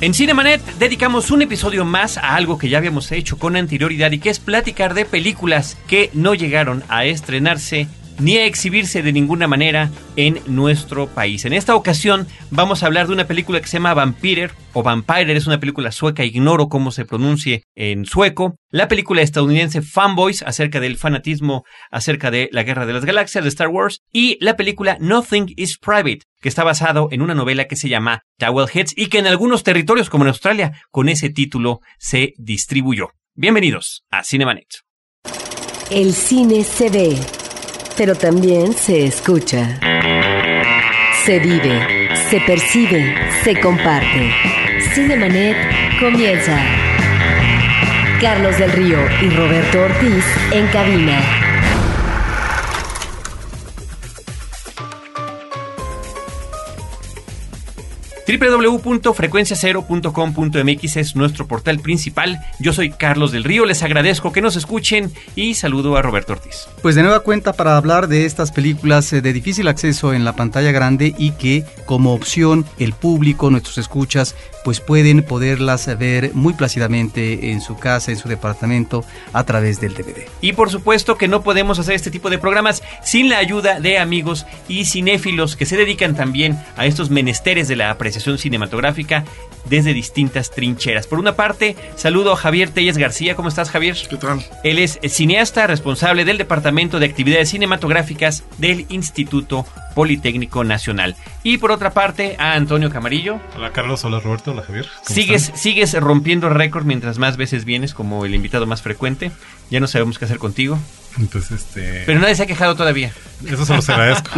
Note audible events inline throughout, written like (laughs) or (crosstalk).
En Cinemanet dedicamos un episodio más a algo que ya habíamos hecho con anterioridad y que es platicar de películas que no llegaron a estrenarse ni a exhibirse de ninguna manera en nuestro país. En esta ocasión vamos a hablar de una película que se llama Vampirer o Vampire, es una película sueca, ignoro cómo se pronuncie en sueco. La película estadounidense Fanboys acerca del fanatismo acerca de la Guerra de las Galaxias de Star Wars y la película Nothing is Private, que está basado en una novela que se llama Heads y que en algunos territorios como en Australia con ese título se distribuyó. Bienvenidos a Cinemanet. El cine se ve pero también se escucha. Se vive, se percibe, se comparte. Cinemanet comienza. Carlos del Río y Roberto Ortiz en cabina. www.frecuenciacero.com.mx es nuestro portal principal. Yo soy Carlos del Río, les agradezco que nos escuchen y saludo a Roberto Ortiz. Pues de nueva cuenta para hablar de estas películas eh, de difícil acceso en la pantalla grande y que como opción el público, nuestros escuchas, pues pueden poderlas ver muy plácidamente en su casa, en su departamento, a través del DVD. Y por supuesto que no podemos hacer este tipo de programas sin la ayuda de amigos y cinéfilos que se dedican también a estos menesteres de la apreciación cinematográfica desde distintas trincheras. Por una parte, saludo a Javier Telles García. ¿Cómo estás, Javier? ¿Qué tal? Él es cineasta responsable del Departamento de Actividades Cinematográficas del Instituto Politécnico Nacional. Y por otra parte, a Antonio Camarillo. Hola, Carlos. Hola, Roberto. Javier. Sigues, sigues rompiendo récord mientras más veces vienes como el invitado más frecuente. Ya no sabemos qué hacer contigo. Entonces, este... Pero nadie se ha quejado todavía. Eso se los (laughs) agradezco.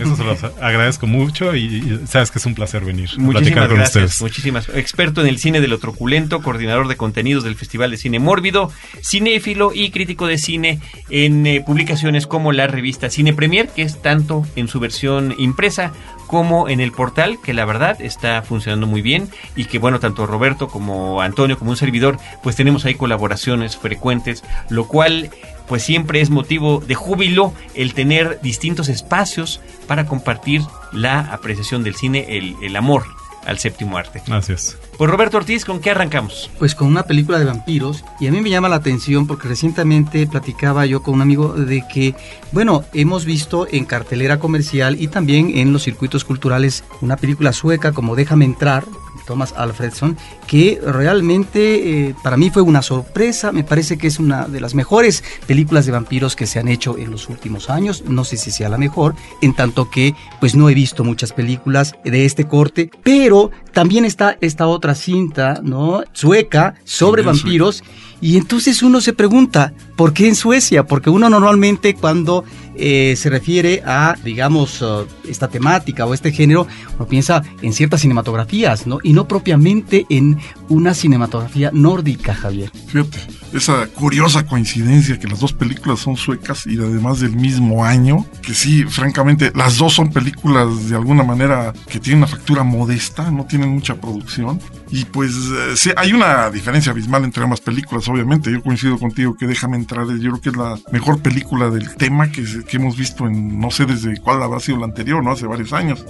Eso se los agradezco mucho y, sabes que es un placer venir a platicar con ustedes. Muchísimas Experto en el cine de lo truculento, coordinador de contenidos del Festival de Cine Mórbido, cinéfilo y crítico de cine en eh, publicaciones como la revista Cine Premier, que es tanto en su versión impresa como en el portal, que la verdad está funcionando muy bien y que bueno, tanto Roberto como Antonio como un servidor, pues tenemos ahí colaboraciones frecuentes, lo cual pues siempre es motivo de júbilo el tener distintos espacios para compartir la apreciación del cine, el, amor al séptimo arte. Gracias. Pues Roberto Ortiz, ¿con qué arrancamos? Pues con una película de vampiros y a mí me llama la atención porque recientemente platicaba yo con un amigo de que, bueno, hemos visto en cartelera comercial y también en los circuitos culturales una película sueca como Déjame entrar, Thomas Alfredson, que realmente eh, para mí fue una sorpresa, me parece que es una de las mejores películas de vampiros que se han hecho en los últimos años, no sé si sea la mejor, en tanto que pues no he visto muchas películas de este corte, pero también está esta otra cinta, ¿no? Sueca sobre vampiros. Y entonces uno se pregunta, ¿por qué en Suecia? Porque uno normalmente cuando eh, se refiere a, digamos, uh, esta temática o este género, uno piensa en ciertas cinematografías, ¿no? Y no propiamente en una cinematografía nórdica, Javier. Fíjate, esa curiosa coincidencia que las dos películas son suecas y además del mismo año, que sí, francamente, las dos son películas de alguna manera que tienen una factura modesta, no tienen mucha producción. Y pues eh, sí, hay una diferencia abismal entre ambas películas, obviamente. Yo coincido contigo que Déjame entrar, yo creo que es la mejor película del tema que, que hemos visto en, no sé desde cuál habrá sido la anterior, ¿no? Hace varios años.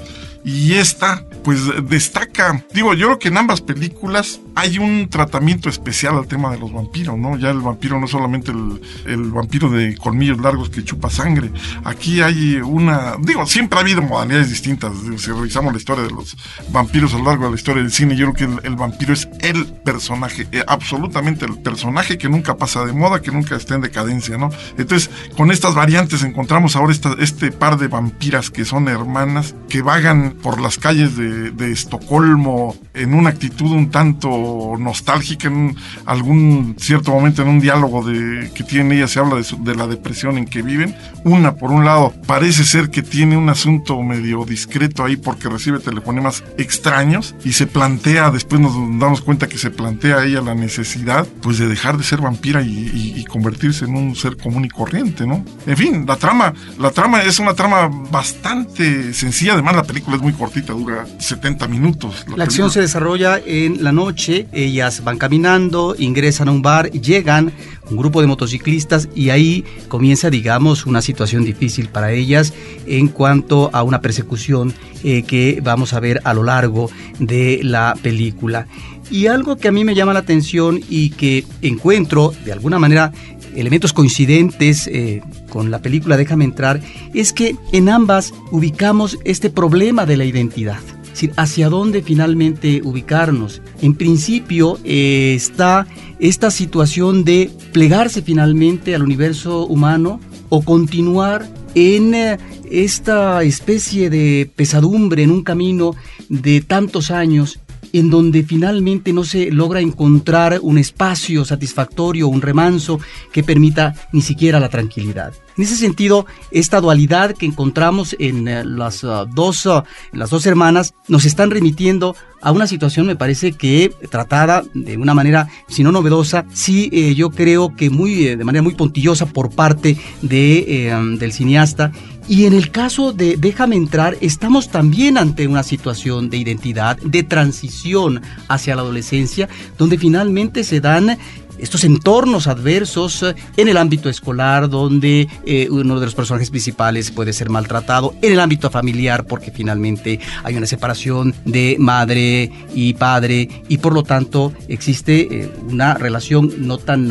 Y esta, pues destaca, digo, yo creo que en ambas películas hay un tratamiento especial al tema de los vampiros, ¿no? Ya el vampiro no es solamente el, el vampiro de colmillos largos que chupa sangre. Aquí hay una, digo, siempre ha habido modalidades distintas. Si revisamos la historia de los vampiros a lo largo de la historia del cine, yo creo que el, vampiro es el personaje, eh, absolutamente el personaje que nunca pasa de moda, que nunca está en decadencia, ¿no? Entonces, con estas variantes encontramos ahora este par de vampiras que son hermanas, que vagan por las calles de Estocolmo en una actitud un tanto nostálgica en algún cierto momento en un diálogo de, que tiene ella se habla de, la depresión en que viven. Una, por un lado, parece ser que tiene un asunto medio discreto ahí porque recibe telefonemas extraños y se plantea, después nos damos cuenta que se plantea ella la necesidad pues de dejar de ser vampira y, convertirse en un ser común y corriente, ¿no? En fin, la trama, la trama es una trama bastante sencilla, además la película es muy cortita, dura 70 minutos. La, acción se desarrolla en la noche, ellas van caminando, ingresan a un bar, llegan un grupo de motociclistas y ahí comienza, digamos, una situación difícil para ellas en cuanto a una persecución eh, que vamos a ver a lo largo de la película. Y algo que a mí me llama la atención y que encuentro de alguna manera elementos coincidentes eh, con la película Déjame entrar, es que en ambas ubicamos este problema de la identidad. Decir, hacia dónde finalmente ubicarnos. En principio eh, está esta situación de plegarse finalmente al universo humano o continuar en eh, esta especie de pesadumbre en un camino de tantos años en donde finalmente no se logra encontrar un espacio satisfactorio, un remanso que permita ni siquiera la tranquilidad. En ese sentido, esta dualidad que encontramos en eh, las, uh, dos, uh, las dos hermanas nos están remitiendo a una situación, me parece que tratada de una manera, si no novedosa, sí eh, yo creo que muy, eh, de manera muy puntillosa por parte de, del cineasta y en el caso de Déjame entrar, estamos también ante una situación de identidad, de transición hacia la adolescencia, donde finalmente se dan estos entornos adversos eh, en el ámbito escolar, donde eh, uno de los personajes principales puede ser maltratado, en el ámbito familiar, porque finalmente hay una separación de madre y padre, y por lo tanto existe eh, una relación no tan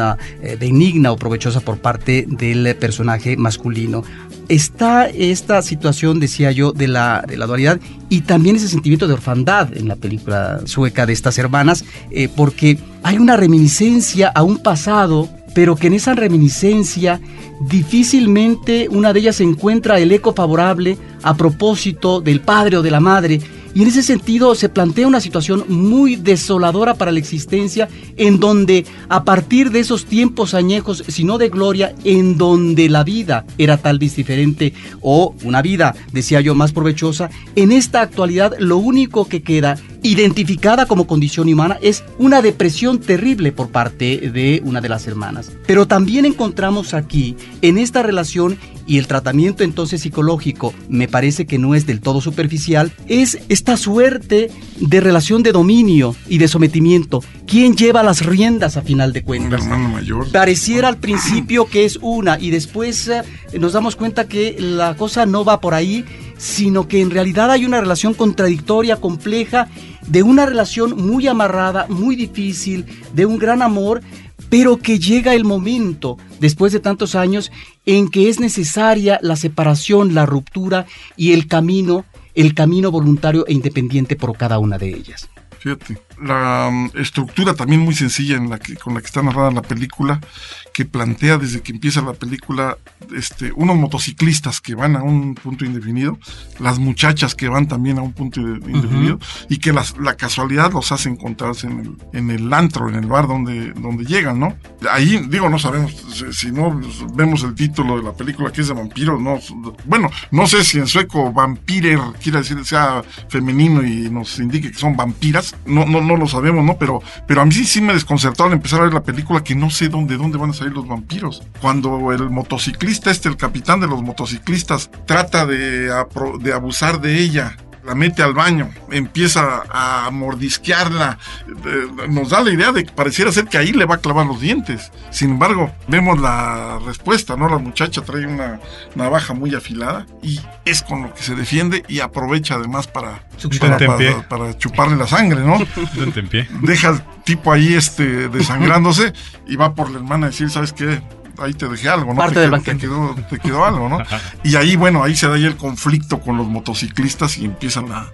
benigna o provechosa por parte del personaje masculino está esta situación, decía yo, de la, dualidad y también ese sentimiento de orfandad en la película sueca de estas hermanas, eh, porque hay una reminiscencia a un pasado, pero que en esa reminiscencia difícilmente una de ellas encuentra el eco favorable a propósito del padre o de la madre y en ese sentido se plantea una situación muy desoladora para la existencia, en donde a partir de esos tiempos añejos, si no de gloria, en donde la vida era tal vez diferente o una vida, decía yo, más provechosa, en esta actualidad lo único que queda identificada como condición humana es una depresión terrible por parte de una de las hermanas. Pero también encontramos aquí, en esta relación y el tratamiento entonces psicológico, me parece que no es del todo superficial, es esta suerte de relación de dominio y de sometimiento. ¿Quién lleva las riendas a final de cuentas? Un hermano mayor. Pareciera al principio que es una y después eh, nos damos cuenta que la cosa no va por ahí, sino que en realidad hay una relación contradictoria, compleja, de una relación muy amarrada, muy difícil, de un gran amor, pero que llega el momento, después de tantos años, en que es necesaria la separación, la ruptura y el camino, el camino voluntario e independiente por cada una de ellas. La um, estructura también muy sencilla en la que, con la que está narrada la película, que plantea desde que empieza la película este, unos motociclistas que van a un punto indefinido, las muchachas que van también a un punto indefinido, y que las, la casualidad los hace encontrarse en el, en el antro, en el bar donde, donde llegan, ¿no? Ahí, digo, no sabemos, si, si no vemos el título de la película que es de vampiros, no, bueno, no sé si en sueco vampirer quiere decir sea femenino y nos indique que son vampiras, no, no, no lo sabemos, ¿no? Pero, pero a mí sí, sí me desconcertó al empezar a ver la película que no sé dónde, dónde van a salir los vampiros. Cuando el motociclista, este, el capitán de los motociclistas, trata de, de abusar de ella, la mete al baño, empieza a mordisquearla, eh, nos da la idea de que pareciera ser que ahí le va a clavar los dientes. Sin embargo, vemos la respuesta, ¿no? La muchacha trae una navaja muy afilada y es con lo que se defiende y aprovecha además para, para, Tentempié. para- para chuparle la sangre, ¿no? Deja al tipo ahí este desangrándose y va por la hermana a decir, ¿sabes qué? Ahí te dejé algo, ¿no? Parte te, del quedó, te, quedó, te quedó algo, ¿no? Y ahí, bueno, ahí se da ya el conflicto con los motociclistas y empieza la,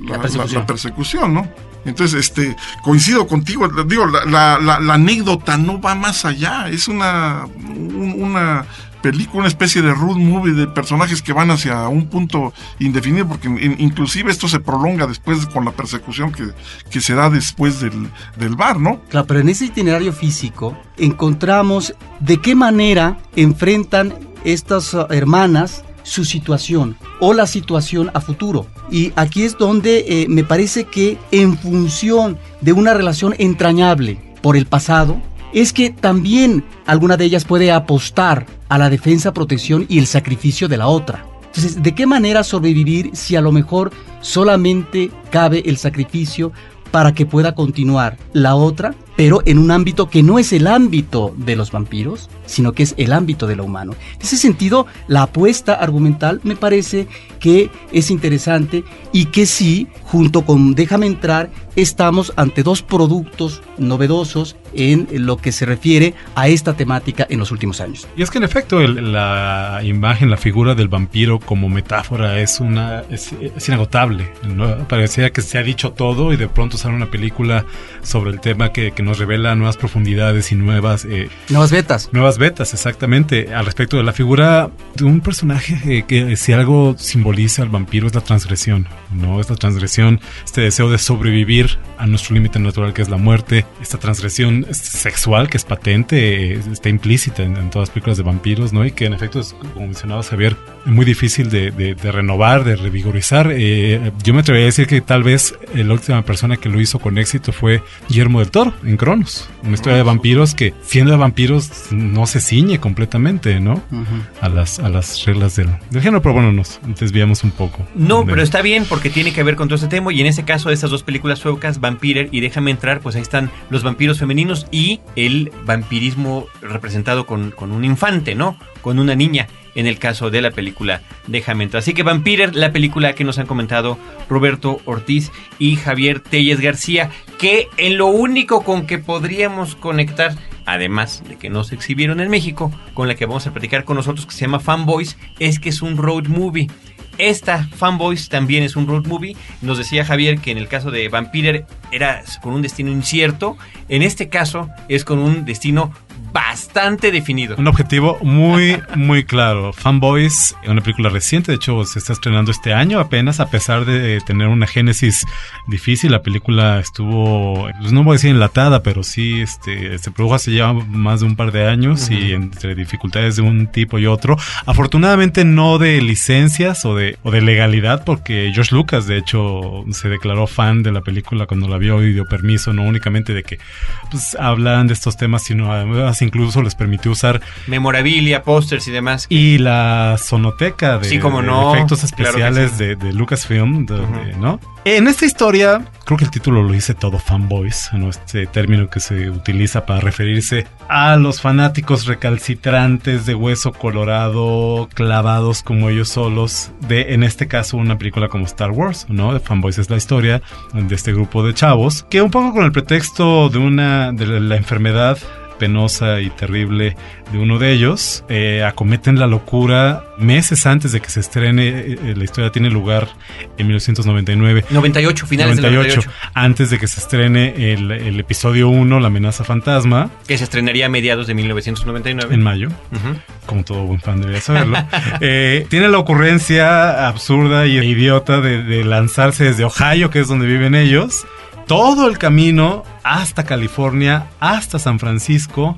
la, La persecución. la- persecución, ¿no? Entonces, este, coincido contigo, digo, la, anécdota no va más allá, es una, un- una película, una especie de road movie de personajes que van hacia un punto indefinido, porque in- inclusive esto se prolonga después con la persecución que, que se da después del, del bar, ¿no? Claro, pero en ese itinerario físico encontramos de qué manera enfrentan estas uh, hermanas su situación o la situación a futuro. Y aquí es donde eh, me parece que en función de una relación entrañable por el pasado, es que también alguna de ellas puede apostar a la defensa, protección y el sacrificio de la otra. Entonces, ¿de qué manera sobrevivir si a lo mejor solamente cabe el sacrificio para que pueda continuar la otra, pero en un ámbito que no es el ámbito de los vampiros, sino que es el ámbito de lo humano. En ese sentido, la apuesta argumental me parece que es interesante y que sí, junto con Déjame entrar, estamos ante dos productos novedosos en lo que se refiere a esta temática en los últimos años. Y es que en efecto el- la imagen, la figura del vampiro como metáfora es una es, es inagotable. ¿no? Parecía que se ha dicho todo y de pronto sale una película sobre el tema que, que nos revela nuevas profundidades y nuevas eh, Nuevas betas. Nuevas betas, exactamente. Al respecto de la figura de un personaje eh, que si algo simboliza al vampiro es la transgresión, ¿no? Es la transgresión, este deseo de sobrevivir a nuestro límite natural que es la muerte, esta transgresión sexual que es patente, está implícita en, en todas las películas de vampiros, ¿no? Y que en efecto es, como mencionaba Javier, muy difícil de, de- de renovar, de revigorizar. Eh, yo me atrevería a decir que tal vez eh, la última persona que lo hizo con éxito fue Guillermo del Toro, en Cronos. Una historia de vampiros que, siendo de vampiros, no se ciñe completamente, ¿no? A las, a las reglas del, del género, pero bueno, nos desviamos un poco. No, De- pero está bien porque tiene que ver con todo este tema y en ese caso de estas dos películas suecas, Vampirer y Déjame entrar, pues ahí están los vampiros femeninos y el vampirismo representado con, con un infante, ¿no? Con una niña en el caso de la película Déjame entrar. Así que Vampirer, la película que nos han comentado Roberto Ortiz y Javier Telles García, que en lo único con que podríamos conectar, además de que no se exhibieron en México, con la que vamos a platicar con nosotros, que se llama Fanboys, es que es un road movie. Esta Fanboys también es un road movie. Nos decía Javier que en el caso de Vampirer era con un destino incierto. En este caso es con un destino bastante definido. Un objetivo muy, (laughs) muy claro. Fanboys, una película reciente, de hecho se está estrenando este año apenas, a pesar de tener una génesis difícil. La película estuvo, pues no voy a decir enlatada, pero sí este, se produjo hace ya más de un par de años y entre dificultades de un tipo y otro. Afortunadamente no de licencias o de, o de legalidad, porque George Lucas, de hecho, se declaró fan de la película cuando la vio y dio permiso, no únicamente de que pues, hablan de estos temas, sino además incluso les permitió usar Memorabilia, pósters y demás. y la sonoteca de, Sí, cómo de no, efectos claro que especiales sí. de, de Lucasfilm, de- de- ¿no? En esta historia, creo que el título lo dice todo, fanboys, ¿no? este término que se utiliza para referirse a los fanáticos recalcitrantes de hueso colorado, clavados como ellos solos, de, en este caso, una película como Star Wars, ¿no? Fanboys es la historia de este grupo de chavos, que un poco con el pretexto de una, de la enfermedad penosa y terrible de uno de ellos, eh, acometen la locura meses antes de que se estrene. eh, la historia tiene lugar en 1999. 98, finales 98, del 98. antes de que se estrene el, el episodio 1, La amenaza fantasma, Que se estrenaría a mediados de 1999. en mayo, como todo buen fan debería saberlo. (laughs) Eh, tiene la ocurrencia absurda y idiota de, de lanzarse desde Ohio, que es donde viven ellos, todo el camino hasta California, hasta San Francisco,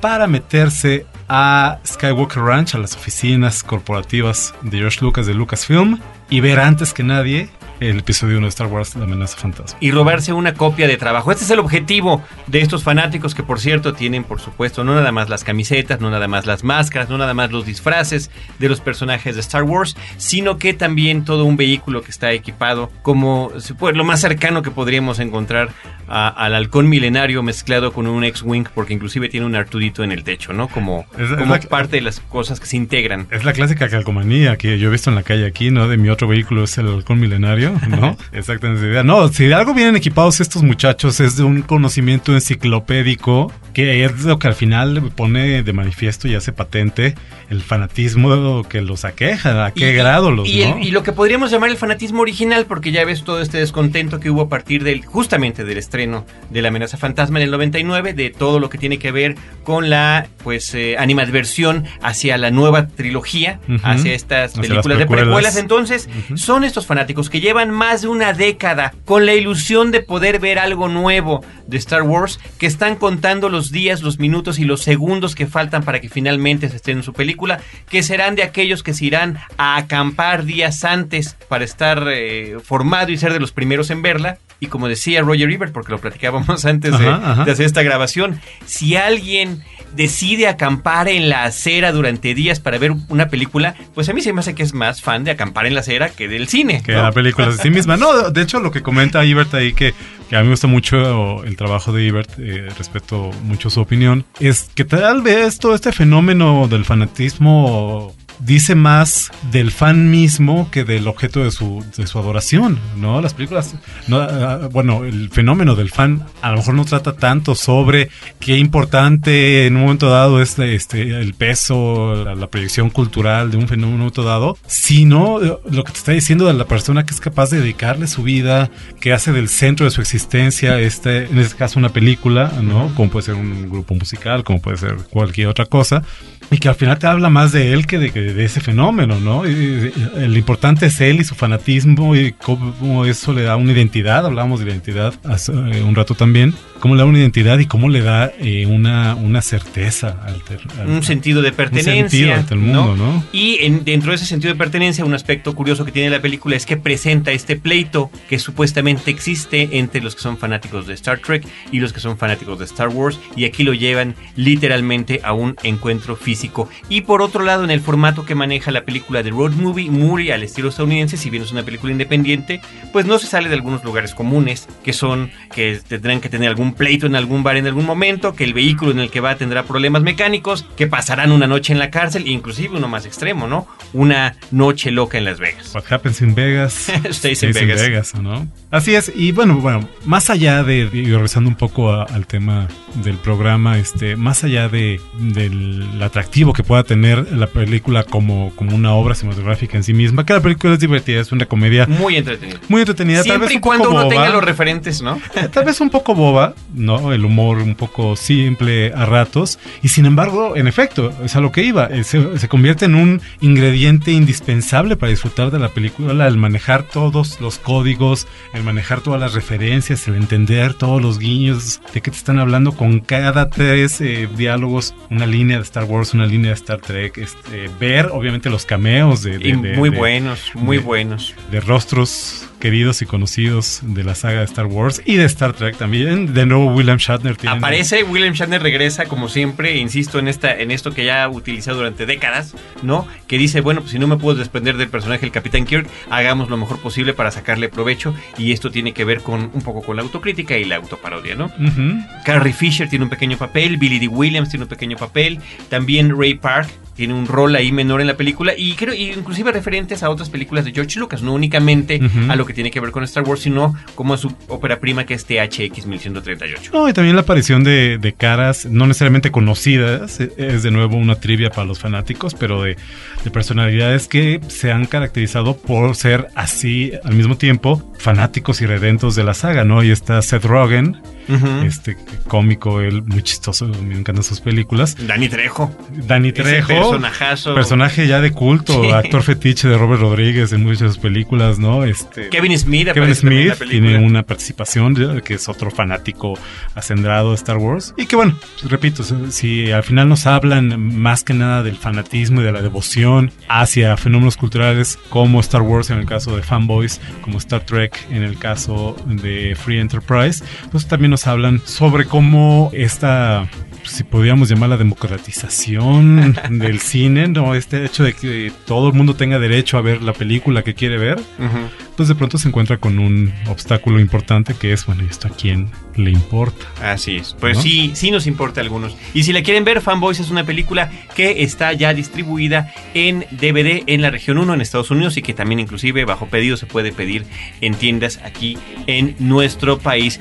para meterse a Skywalker Ranch, a las oficinas corporativas de George Lucas de Lucasfilm, y ver antes que nadie el episodio 1 de Star Wars, La amenaza fantasma. y robarse una copia de trabajo. Este es el objetivo de estos fanáticos que por cierto tienen por supuesto no nada más las camisetas, no nada más las máscaras, no nada más los disfraces de los personajes de Star Wars, sino que también todo un vehículo que está equipado como fuera lo más cercano que podríamos encontrar a- al halcón milenario mezclado con un X-Wing, porque inclusive tiene un Artudito en el techo, ¿no? Como, Es- es como la- parte de las cosas que se integran. Es la clásica calcomanía que yo he visto en la calle aquí, ¿no? De mi otro vehículo es el halcón milenario, ¿no? (laughs) Exactamente idea. No, si de algo vienen equipados estos muchachos es de un conocimiento enciclopédico que es lo que al final pone de manifiesto y hace patente el fanatismo que los aqueja, a qué Y- grado los, y, y lo que podríamos llamar el fanatismo original, porque ya ves todo este descontento que hubo a partir del, justamente del estreno de la amenaza fantasma en el 99, de todo lo que tiene que ver con la pues eh, animadversión hacia la nueva trilogía, hacia estas Hacia películas de precuelas. precuelas. Entonces, son estos fanáticos que llevan más de una década con la ilusión de poder ver algo nuevo de Star Wars, que están contando los días, los minutos y los segundos que faltan para que finalmente se estrene su película, que serán de aquellos que se irán a acampar días antes para estar eh, formado y ser de los primeros en verla. Y como decía Roger Ebert, porque lo platicábamos (laughs) antes de, ajá. de hacer esta grabación, si alguien decide acampar en la acera durante días para ver una película, pues a mí se me hace que es más fan de acampar en la acera que del cine. Que ¿no? la película de sí misma. No, de hecho, lo que comenta Ibert ahí, que, que a mí me gusta mucho el trabajo de Ibert, eh, respeto mucho su opinión, es que tal vez todo este fenómeno del fanatismo dice más del fan mismo que del objeto de su, de su adoración, ¿no? Las películas, no, ah, bueno, el fenómeno del fan a lo mejor no trata tanto sobre qué importante en un momento dado es este, el peso, la, la proyección cultural de un fenómeno dado, sino eh, lo que te está diciendo de la persona que es capaz de dedicarle su vida, que hace del centro de su existencia, este, en este caso una película, ¿no? Como puede ser un grupo musical, como puede ser cualquier otra cosa y que al final te habla más de él que de, de ese fenómeno, ¿no? Y, el importante es él y su fanatismo y cómo eso le da una identidad, hablábamos de identidad hace eh, un rato también, cómo le da una identidad y cómo le da eh, una, una certeza al, al, un sentido de pertenencia ante el mundo, ¿no? ¿no? Y en, dentro de ese sentido de pertenencia, un aspecto curioso que tiene la película es que presenta este pleito que supuestamente existe entre los que son fanáticos de Star Trek y los que son fanáticos de Star Wars y aquí lo llevan literalmente a un encuentro físico. Y por otro lado, en el formato que maneja la película de Road Movie, muy al estilo estadounidense, si bien es una película independiente, pues no se sale de algunos lugares comunes, que son que tendrán que tener algún pleito en algún bar en algún momento, que el vehículo en el que va tendrá problemas mecánicos, que pasarán una noche en la cárcel, inclusive uno más extremo, ¿no? Una noche loca en Las Vegas. What happens in Vegas (laughs) stays in Vegas. in Vegas, ¿no? Así es, y bueno, bueno, más allá de, y regresando un poco a, al tema del programa, este, más allá de, del atractivo que pueda tener la película como, como una obra cinematográfica en sí misma, que la película es divertida, es una comedia muy entretenida. Muy entretenida, Siempre tal vez y un cuando poco uno boba, tenga los referentes, ¿no? (laughs) tal vez un poco boba, ¿no? El humor un poco simple a ratos, y sin embargo, en efecto, es a lo que iba, eh, se, se convierte en un ingrediente indispensable para disfrutar de la película, el manejar todos los códigos, el manejar todas las referencias, el entender todos los guiños de qué te están hablando con cada tres eh, diálogos, una línea de Star Wars, una línea de Star Trek, este, ver obviamente los cameos de, de- muy de- buenos, muy buenos. de rostros queridos y conocidos de la saga de Star Wars y de Star Trek también. De nuevo William Shatner tiene Aparece, William Shatner regresa como siempre, insisto en esta en esto que ya ha utilizado durante décadas, ¿no? Que dice, bueno, pues si no me puedo desprender del personaje del Capitán Kirk, hagamos lo mejor posible para sacarle provecho y esto tiene que ver con un poco con la autocrítica y la autoparodia, ¿no? Ujú. Carrie Fisher tiene un pequeño papel, Billy D. Williams tiene un pequeño papel, también Ray Park tiene un rol ahí menor en la película y creo y inclusive referentes a otras películas de George Lucas, no únicamente Ujú. a lo que tiene que ver con Star Wars, sino como su ópera prima que es THX 1138. No, y también la aparición de, caras no necesariamente conocidas, eh, es de nuevo una trivia para los fanáticos, pero de, de personalidades que se han caracterizado por ser así al mismo tiempo fanáticos y redentos de la saga, ¿no? Y está Seth Rogen, Este cómico, él muy chistoso, me encantan sus películas. Dani Trejo. Danny Ese Trejo, personajazo. personaje ya de culto, Sí. actor fetiche de Robert Rodríguez en muchas de sus películas, ¿no? Este, Kevin Smith Kevin Smith tiene una participación de- que es otro fanático acendrado de Star Wars y que bueno, repito, si, si al final nos hablan más que nada del fanatismo y de la devoción hacia fenómenos culturales como Star Wars en el caso de fanboys, como Star Trek en el caso de Free Enterprise, pues también nos hablan sobre cómo esta si podríamos llamarla democratización (laughs) del cine, no este hecho de que todo el mundo tenga derecho a ver la película que quiere ver, Ujú. pues de pronto se encuentra con un obstáculo importante que es, bueno, ¿y esto a quién le importa? Así es. Pues ¿No? sí, sí nos importa a algunos. Y si la quieren ver, Fanboys es una película que está ya distribuida en DVD en la región 1 en Estados Unidos y que también inclusive bajo pedido se puede pedir en tiendas aquí en nuestro país.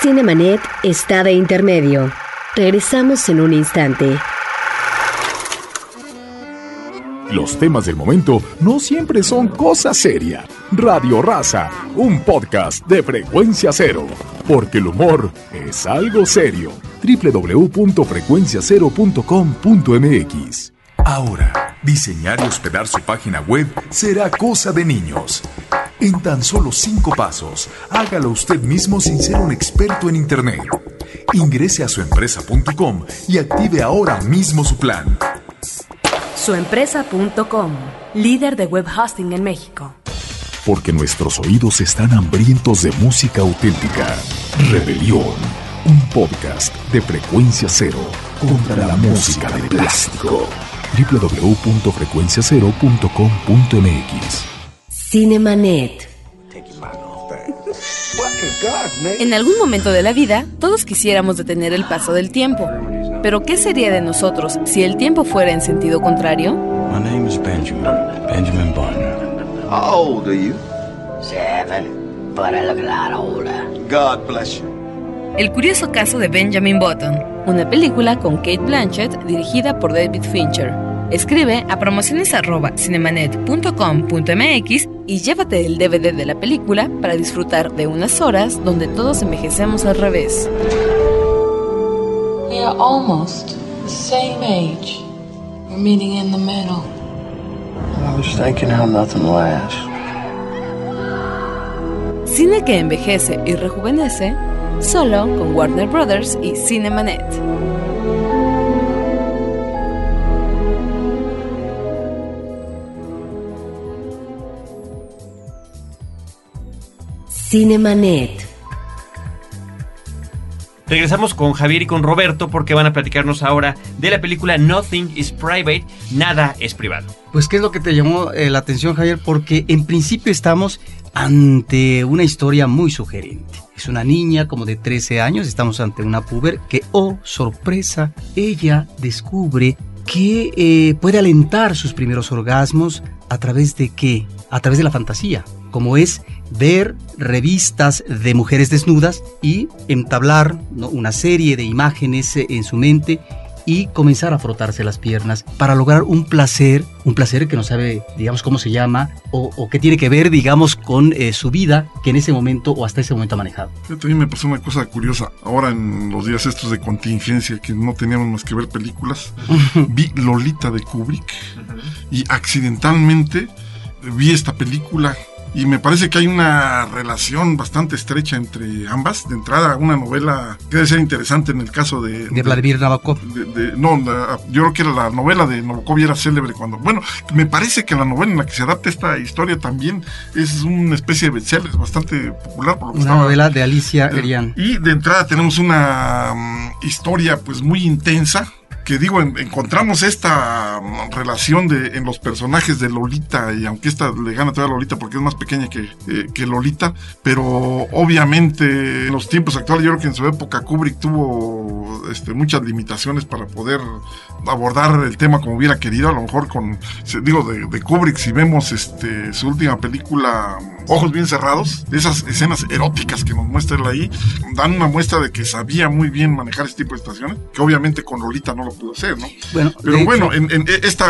Cinemanet está de intermedio. Regresamos en un instante. Los temas del momento no siempre son cosa seria. Radio Raza, un podcast de frecuencia cero. Porque el humor es algo serio. www.frecuenciacero.com.mx Ahora, diseñar y hospedar su página web será cosa de niños. En tan solo cinco pasos, hágalo usted mismo sin ser un experto en Internet. Ingrese a suempresa.com y active ahora mismo su plan. Suempresa.com, líder de web hosting en México. Porque nuestros oídos están hambrientos de música auténtica. Rebelión, un podcast de frecuencia cero contra la música de plástico. www.frecuenciacero.com.mx. Cinemanet. En algún momento de la vida, todos quisiéramos detener el paso del tiempo. Pero ¿qué sería de nosotros si el tiempo fuera en sentido contrario? My name is Benjamin. Benjamin Button. How old are you? Seven, but I look a lot older. God bless you. El curioso caso de Benjamin Button, una película con Kate Blanchett dirigida por David Fincher. Escribe a promociones@cinemanet.com.mx y llévate el DVD de la película para disfrutar de unas horas donde todos envejecemos al revés. We are almost the same age. We're meeting in the middle. I was thinking how nothing lasts. Cine que envejece y rejuvenece, solo con Warner Brothers y Cinemanet. Cinemanet. Regresamos con Javier y con Roberto porque van a platicarnos ahora de la película Nothing is Private, Nada es Privado. Pues, ¿qué es lo que te llamó eh, la atención, Javier? Porque en principio estamos ante una historia muy sugerente. Es una niña como de 13 años, estamos ante una puber que, oh, sorpresa, ella descubre que eh, puede alentar sus primeros orgasmos a través de qué? A través de la fantasía, como es ver revistas de mujeres desnudas y entablar ¿no? una serie de imágenes eh, en su mente y comenzar a frotarse las piernas para lograr un placer, un placer que no sabe, digamos, cómo se llama o, o que tiene que ver, digamos, con eh, su vida que en ese momento o hasta ese momento ha manejado. Yo también me pasó una cosa curiosa. Ahora en los días estos de contingencia que no teníamos más que ver películas, (laughs) vi Lolita de Kubrick y accidentalmente vi esta película y me parece que hay una relación bastante estrecha entre ambas. De entrada, una novela que debe ser interesante en el caso de... De Vladimir Nabokov. de- de- no, la- yo creo que la novela de Nabokov era célebre cuando... Bueno, me parece que la novela en la que se adapta esta historia también es una especie de bestseller, es bastante popular por lo que Una estaba- novela de Alicia Erian. Y de entrada tenemos una mm, historia pues muy intensa. Que digo, en- encontramos esta mm, relación de, en los personajes de Lolita, y aunque esta le gana todavía a Lolita porque es más pequeña que, eh, que Lolita, pero obviamente en los tiempos actuales, yo creo que en su época Kubrick tuvo este, muchas limitaciones para poder abordar el tema como hubiera querido, a lo mejor con, digo, de, de Kubrick, si vemos este, su última película, Ojos Bien Cerrados, esas escenas eróticas que nos muestra él ahí, dan una muestra de que sabía muy bien manejar este tipo de estaciones, que obviamente con Lolita no lo pudo hacer, ¿no? Bueno, Pero bueno, en, en esta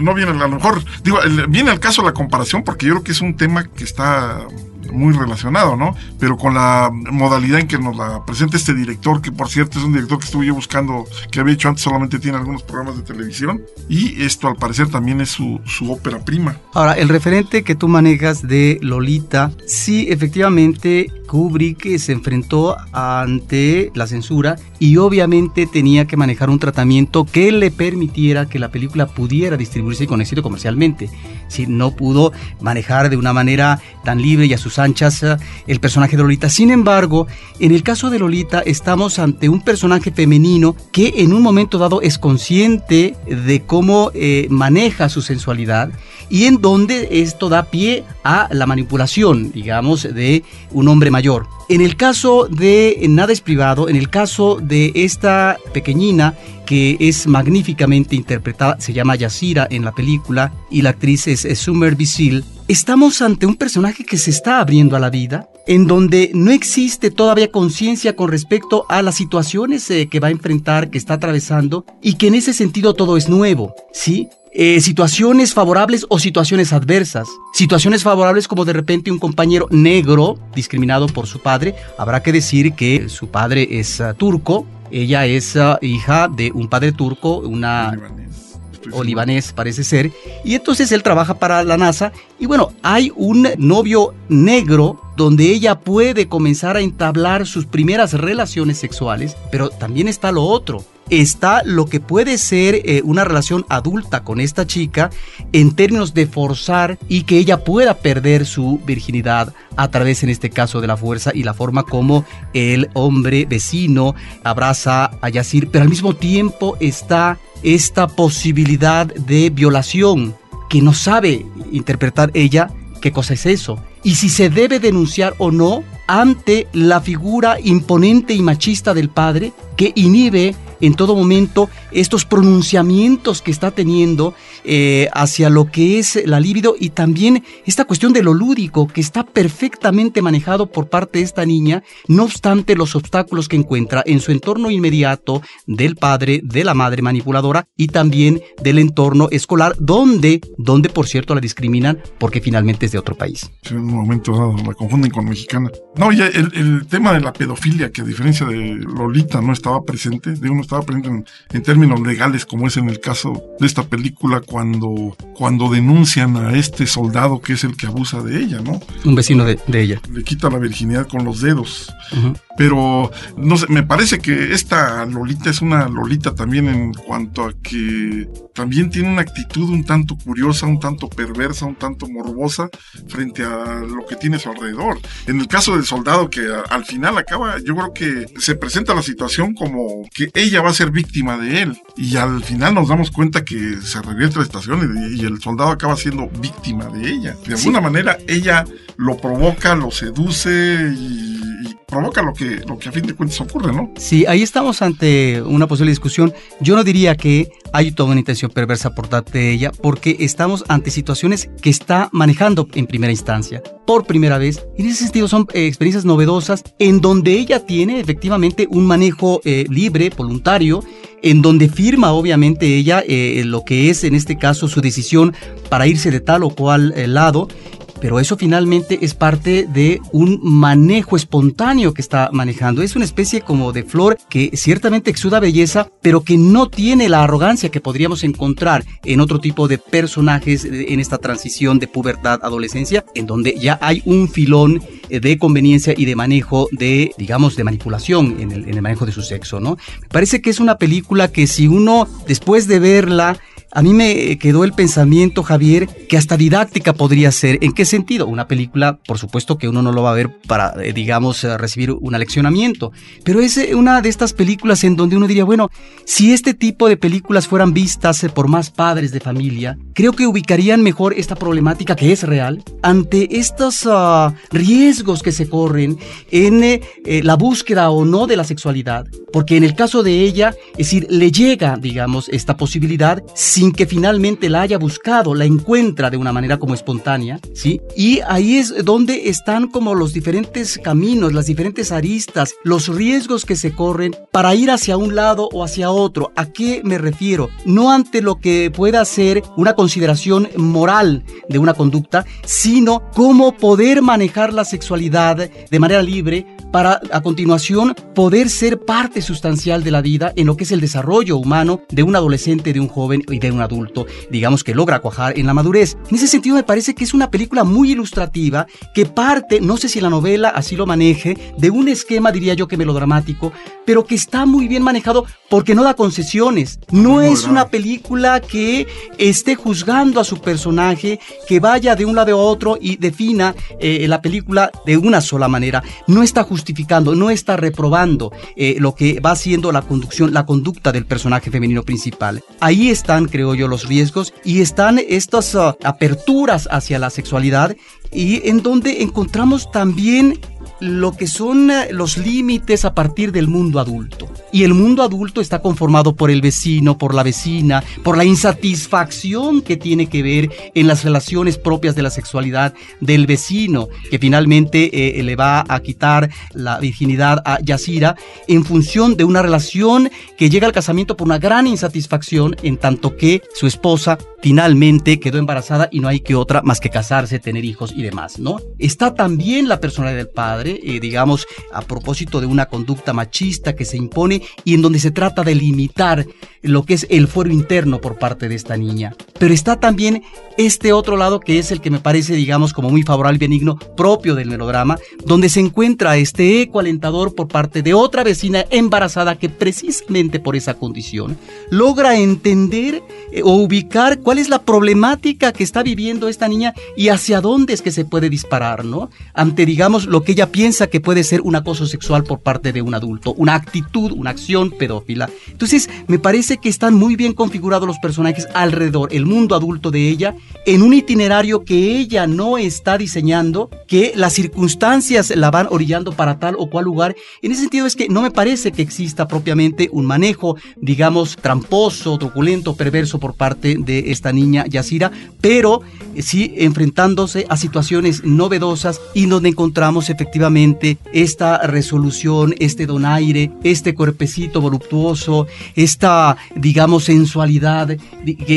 no viene a lo mejor, digo, viene al caso la comparación porque yo creo que es un tema que está muy relacionado, ¿no? Pero con la modalidad en que nos la presenta este director, que por cierto es un director que estuve yo buscando, que había hecho antes solamente tiene algunos programas de televisión, y esto al parecer también es su, su ópera prima. Ahora, el referente que tú manejas de Lolita, sí, efectivamente, Kubrick eh, se enfrentó ante la censura y obviamente tenía que manejar un tratamiento que le permitiera que la película pudiera distribuirse con éxito comercialmente. Si no pudo manejar de una manera tan libre y a sus anchas eh, el personaje de Lolita. Sin embargo, en el caso de Lolita estamos ante un personaje femenino que en un momento dado es consciente de cómo eh, maneja su sensualidad y en donde esto da pie a la manipulación, digamos, de un hombre mayor. En el caso de Nada es privado, en el caso de esta pequeñina que es magníficamente interpretada, se llama Yasira en la película y la actriz es, Summer Bisil, estamos ante un personaje que se está abriendo a la vida, en donde no existe todavía conciencia con respecto a las situaciones eh, que va a enfrentar, que está atravesando y que en ese sentido todo es nuevo, ¿sí? Eh, situaciones favorables o situaciones adversas. Situaciones favorables como de repente un compañero negro discriminado por su padre. Habrá que decir que su padre es ah, turco, ella es ah, hija de un padre turco, una o libanés parece ser, y entonces él trabaja para la NASA y bueno, hay un novio negro donde ella puede comenzar a entablar sus primeras relaciones sexuales, pero también está lo otro. Está lo que puede ser eh, una relación adulta con esta chica en términos de forzar y que ella pueda perder su virginidad a través, en este caso, de la fuerza y la forma como el hombre vecino abraza a Yacir, pero al mismo tiempo está esta posibilidad de violación que no sabe interpretar ella qué cosa es eso. Y si se debe denunciar o no ante la figura imponente y machista del padre que inhibe en todo momento estos pronunciamientos que está teniendo eh, hacia lo que es la libido y también esta cuestión de lo lúdico que está perfectamente manejado por parte de esta niña, no obstante los obstáculos que encuentra en su entorno inmediato del padre, de la madre manipuladora y también del entorno escolar, donde, donde por cierto la discriminan porque finalmente es de otro país. en un momento dado la confunden con mexicana. No, ya el, tema de la pedofilia, que a diferencia de Lolita no estaba presente, de uno estaba presente en, en, términos legales, como es en el caso de esta película, cuando, cuando denuncian a este soldado que es el que abusa de ella, ¿no? Un vecino de, de ella. Le quita la virginidad con los dedos. Uh -huh. Pero, no sé, me parece que esta Lolita es una Lolita también en cuanto a que también tiene una actitud un tanto curiosa, un tanto perversa, un tanto morbosa frente a lo que tiene a su alrededor. En el caso del soldado que a, al final acaba, yo creo que se presenta la situación como que ella va a ser víctima de él y al final nos damos cuenta que se revierte la situación y, y el soldado acaba siendo víctima de ella. De alguna sí. manera ella lo provoca, lo seduce y, y, provoca lo que, lo que a fin de cuentas ocurre, ¿no? Sí, ahí estamos ante una posible discusión. Yo no diría que hay toda una intención perversa por parte de ella, porque estamos ante situaciones que está manejando en primera instancia, por primera vez. En ese sentido son eh, experiencias novedosas en donde ella tiene efectivamente un manejo eh, libre, voluntario, en donde firma obviamente ella eh, lo que es en este caso su decisión para irse de tal o cual lado pero eso finalmente es parte de un manejo espontáneo que está manejando. Es una especie como de flor que ciertamente exuda belleza, pero que no tiene la arrogancia que podríamos encontrar en otro tipo de personajes en esta transición de pubertad adolescencia, en donde ya hay un filón de conveniencia y de manejo de, digamos, de manipulación en el, en el manejo de su sexo, ¿no? Me parece que es una película que si uno, después de verla, a mí me quedó el pensamiento, Javier, que hasta didáctica podría ser. ¿En qué sentido? Una película, por supuesto que uno no lo va a ver para, eh, digamos, recibir un aleccionamiento, pero es eh, una de estas películas en donde uno diría, bueno, si este tipo de películas fueran vistas eh, por más padres de familia, creo que ubicarían mejor esta problemática que es real ante estos uh, riesgos que se corren en eh, la búsqueda o no de la sexualidad, porque en el caso de ella, es decir, le llega, digamos, esta posibilidad sin que finalmente la haya buscado, la encuentra de una manera como espontánea, ¿sí? Y ahí es donde están como los diferentes caminos, las diferentes aristas, los riesgos que se corren para ir hacia un lado o hacia otro. ¿A qué me refiero? No ante lo que pueda ser una consideración moral de una conducta, sino cómo poder manejar la sexualidad de manera libre para a continuación poder ser parte sustancial de la vida en lo que es el desarrollo humano de un adolescente, de un joven y de un adulto, digamos que logra cuajar en la madurez. En ese sentido me parece que es una película muy ilustrativa que parte, no sé si la novela así lo maneje, de un esquema diría yo que melodramático, pero que está muy bien manejado porque no da concesiones. No es una película que esté juzgando a su personaje, que vaya de un lado a otro y defina eh, la película de una sola manera. No está justificando, no está reprobando eh, lo que va siendo la conducción, la conducta del personaje femenino principal. Ahí están, creo yo, los riesgos y están estas uh, aperturas hacia la sexualidad y en donde encontramos también lo que son los límites a partir del mundo adulto. Y el mundo adulto está conformado por el vecino, por la vecina, por la insatisfacción que tiene que ver en las relaciones propias de la sexualidad del vecino, que finalmente eh, le va a quitar la virginidad a Yacira en función de una relación que llega al casamiento por una gran insatisfacción, en tanto que su esposa finalmente quedó embarazada y no hay que otra más que casarse, tener hijos y demás, ¿no? Está también la personalidad del padre, eh, digamos, a propósito de una conducta machista que se impone y en donde se trata de limitar lo que es el fuero interno por parte de esta niña. Pero está también este otro lado que es el que me parece, digamos, como muy favorable y benigno, propio del melodrama, donde se encuentra este eco alentador por parte de otra vecina embarazada que precisamente por esa condición logra entender eh, o ubicar cuál es la problemática que está viviendo esta niña y hacia dónde es que se puede disparar, ¿no? Ante, digamos, lo que ella piensa que puede ser un acoso sexual por parte de un adulto, una actitud, una acción pedófila. Entonces, me parece que están muy bien configurados los personajes alrededor, el mundo adulto de ella, en un itinerario que ella no está diseñando, que las circunstancias la van orillando para tal o cual lugar. En ese sentido es que no me parece que exista propiamente un manejo, digamos, tramposo, truculento, perverso por parte de esta niña Yacira, pero sí enfrentándose a situaciones novedosas y donde encontramos efectivamente esta resolución, este donaire, este cuerpecito voluptuoso, esta digamos, sensualidad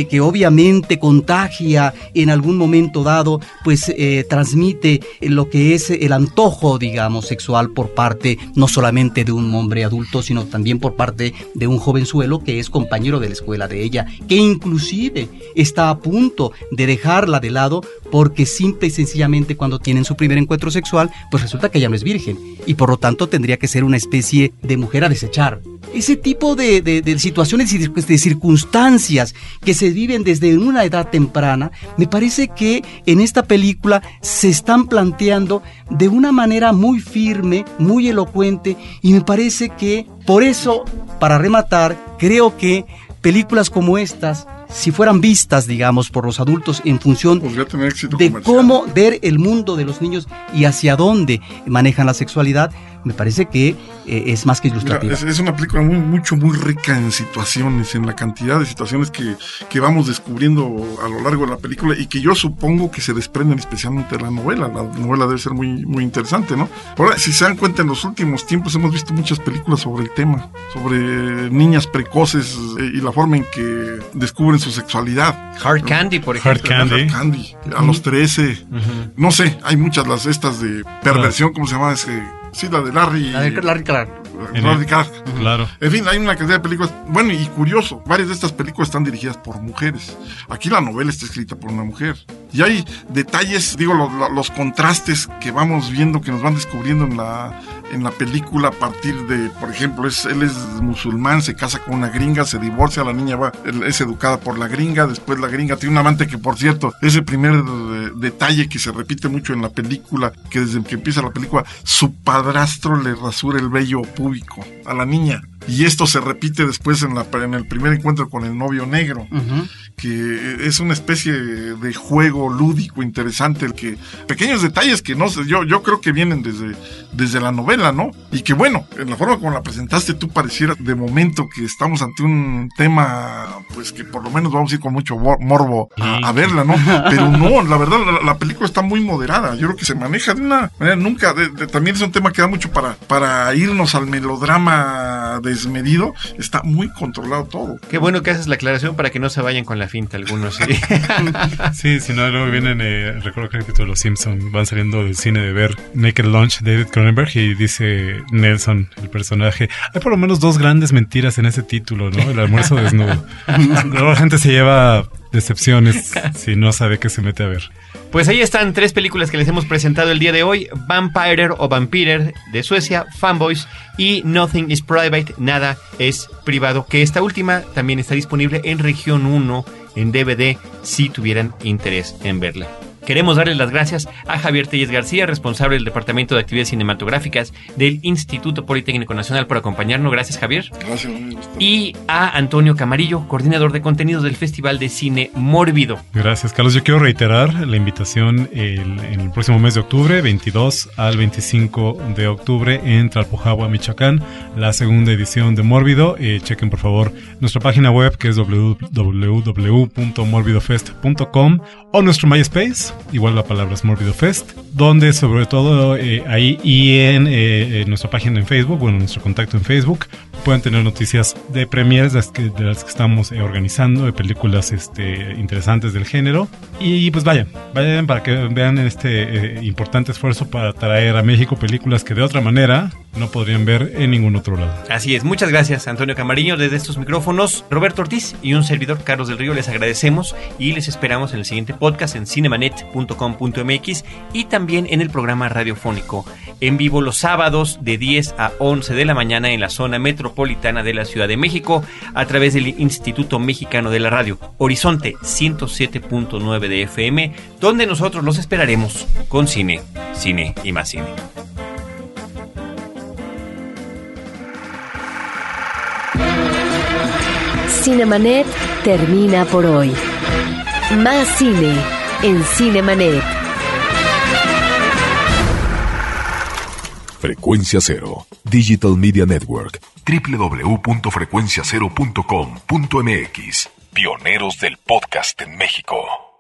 que, obviamente contagia en algún momento dado, pues eh, transmite lo que es el antojo, digamos, sexual por parte no solamente de un hombre adulto, sino también por parte de un jovenzuelo que es compañero de la escuela de ella, que inclusive está a punto de dejarla de lado porque simple y sencillamente cuando tienen su primer encuentro sexual, pues resulta que no es virgen y por lo tanto tendría que ser una especie de mujer a desechar. Ese tipo de, de, de situaciones y de circunstancias que se viven desde una edad temprana, me parece que en esta película se están planteando de una manera muy firme, muy elocuente y me parece que por eso, para rematar, creo que películas como estas si fueran vistas, digamos, por los adultos en función de cómo ver el mundo de los niños y hacia dónde manejan la sexualidad, me parece que eh, es más que ilustrativa. Mira, es, es, una película muy, mucho, muy rica en situaciones, en la cantidad de situaciones que, que, vamos descubriendo a lo largo de la película y que yo supongo que se desprenden especialmente de la novela. La novela debe ser muy, muy interesante, ¿no? Ahora, si se dan cuenta, en los últimos tiempos hemos visto muchas películas sobre el tema, sobre niñas precoces eh, y la forma en que descubren su sexualidad. Hard Candy, por ejemplo. Hard Candy. Hard Candy a los 13. Uh -huh. No sé, hay muchas las estas de perversión, -huh. ¿cómo se llama ese? Sí, la de Larry. La de Larry Clark. Larry Clark. Claro. En fin, hay una cantidad de películas. Bueno, y curioso, varias de estas películas están dirigidas por mujeres. Aquí la novela está escrita por una mujer. Y hay detalles, digo, los, los contrastes que vamos viendo, que nos van descubriendo en la, en la película a partir de, por ejemplo, es, él es musulmán, se casa con una gringa, se divorcia, la niña va, es educada por la gringa, después la gringa tiene un amante que, por cierto, es el primer eh, detalle que se repite mucho en la película, que desde que empieza la película, su padrastro le rasura el vello púbico a la niña. Y esto se repite después en, la, en el primer encuentro con el novio negro, uh -huh. que es una especie de juego lúdico interesante, el que pequeños detalles que no sé, yo, yo creo que vienen desde, desde la novela, ¿no? Y que bueno, en la forma como la presentaste tú pareciera de momento que estamos ante un tema, pues que por lo menos vamos a ir con mucho morbo a, a verla, ¿no? Pero no, la verdad, la, la, película está muy moderada, yo creo que se maneja de una manera nunca, de, de, también es un tema que da mucho para, para irnos al melodrama de desmedido, está muy controlado todo. Qué bueno que haces la aclaración para que no se vayan con la finta algunos. Sí, (laughs) sí si no, luego vienen, eh, recuerdo que el capítulo de Los Simpson van saliendo del cine de ver Naked Lunch de David Cronenberg y dice Nelson, el personaje, hay por lo menos dos grandes mentiras en ese título, ¿no? El almuerzo desnudo. (laughs) la gente se lleva decepciones si no sabe qué se mete a ver. Pues ahí están tres películas que les hemos presentado el día de hoy: Vampirer o Vampirer de Suecia, Fanboys y Nothing is Private, Nada es Privado. Que esta última también está disponible en región 1 en DVD si tuvieran interés en verla. Queremos darles las gracias a Javier Telles García, responsable del Departamento de Actividades Cinematográficas del Instituto Politécnico Nacional, por acompañarnos. Gracias, Javier. Gracias. Y a Antonio Camarillo, coordinador de contenidos del Festival de Cine Mórbido. Gracias, Carlos. Yo quiero reiterar la invitación el, en el próximo mes de octubre, 22 al 25 de octubre, en Tlalpujagua, Michoacán, la segunda edición de Mórbido. Eh, chequen, por favor, nuestra página web, que es www.morbidofest.com o nuestro MySpace igual la palabra es Fest, donde sobre todo eh, ahí y en, eh, en, nuestra página en Facebook, bueno, nuestro contacto en Facebook, pueden tener noticias de premieres de las que, de las que estamos eh, organizando, de películas este, interesantes del género. Y pues vayan, vayan para que vean este eh, importante esfuerzo para traer a México películas que de otra manera no podrían ver en ningún otro lado. Así es, muchas gracias Antonio Camariño desde estos micrófonos, Roberto Ortiz y un servidor Carlos del Río les agradecemos y les esperamos en el siguiente podcast en cinemanet.com.mx y también en el programa radiofónico en vivo los sábados de 10 a 11 de la mañana en la zona metropolitana de la Ciudad de México a través del Instituto Mexicano de la Radio, Horizonte 107.9 de FM, donde nosotros los esperaremos con cine, cine y más cine. Cinemanet termina por hoy. Más cine en Cinemanet. Frecuencia Cero, Digital Media Network, www.frecuenciacero.com.mx. Pioneros del podcast en México.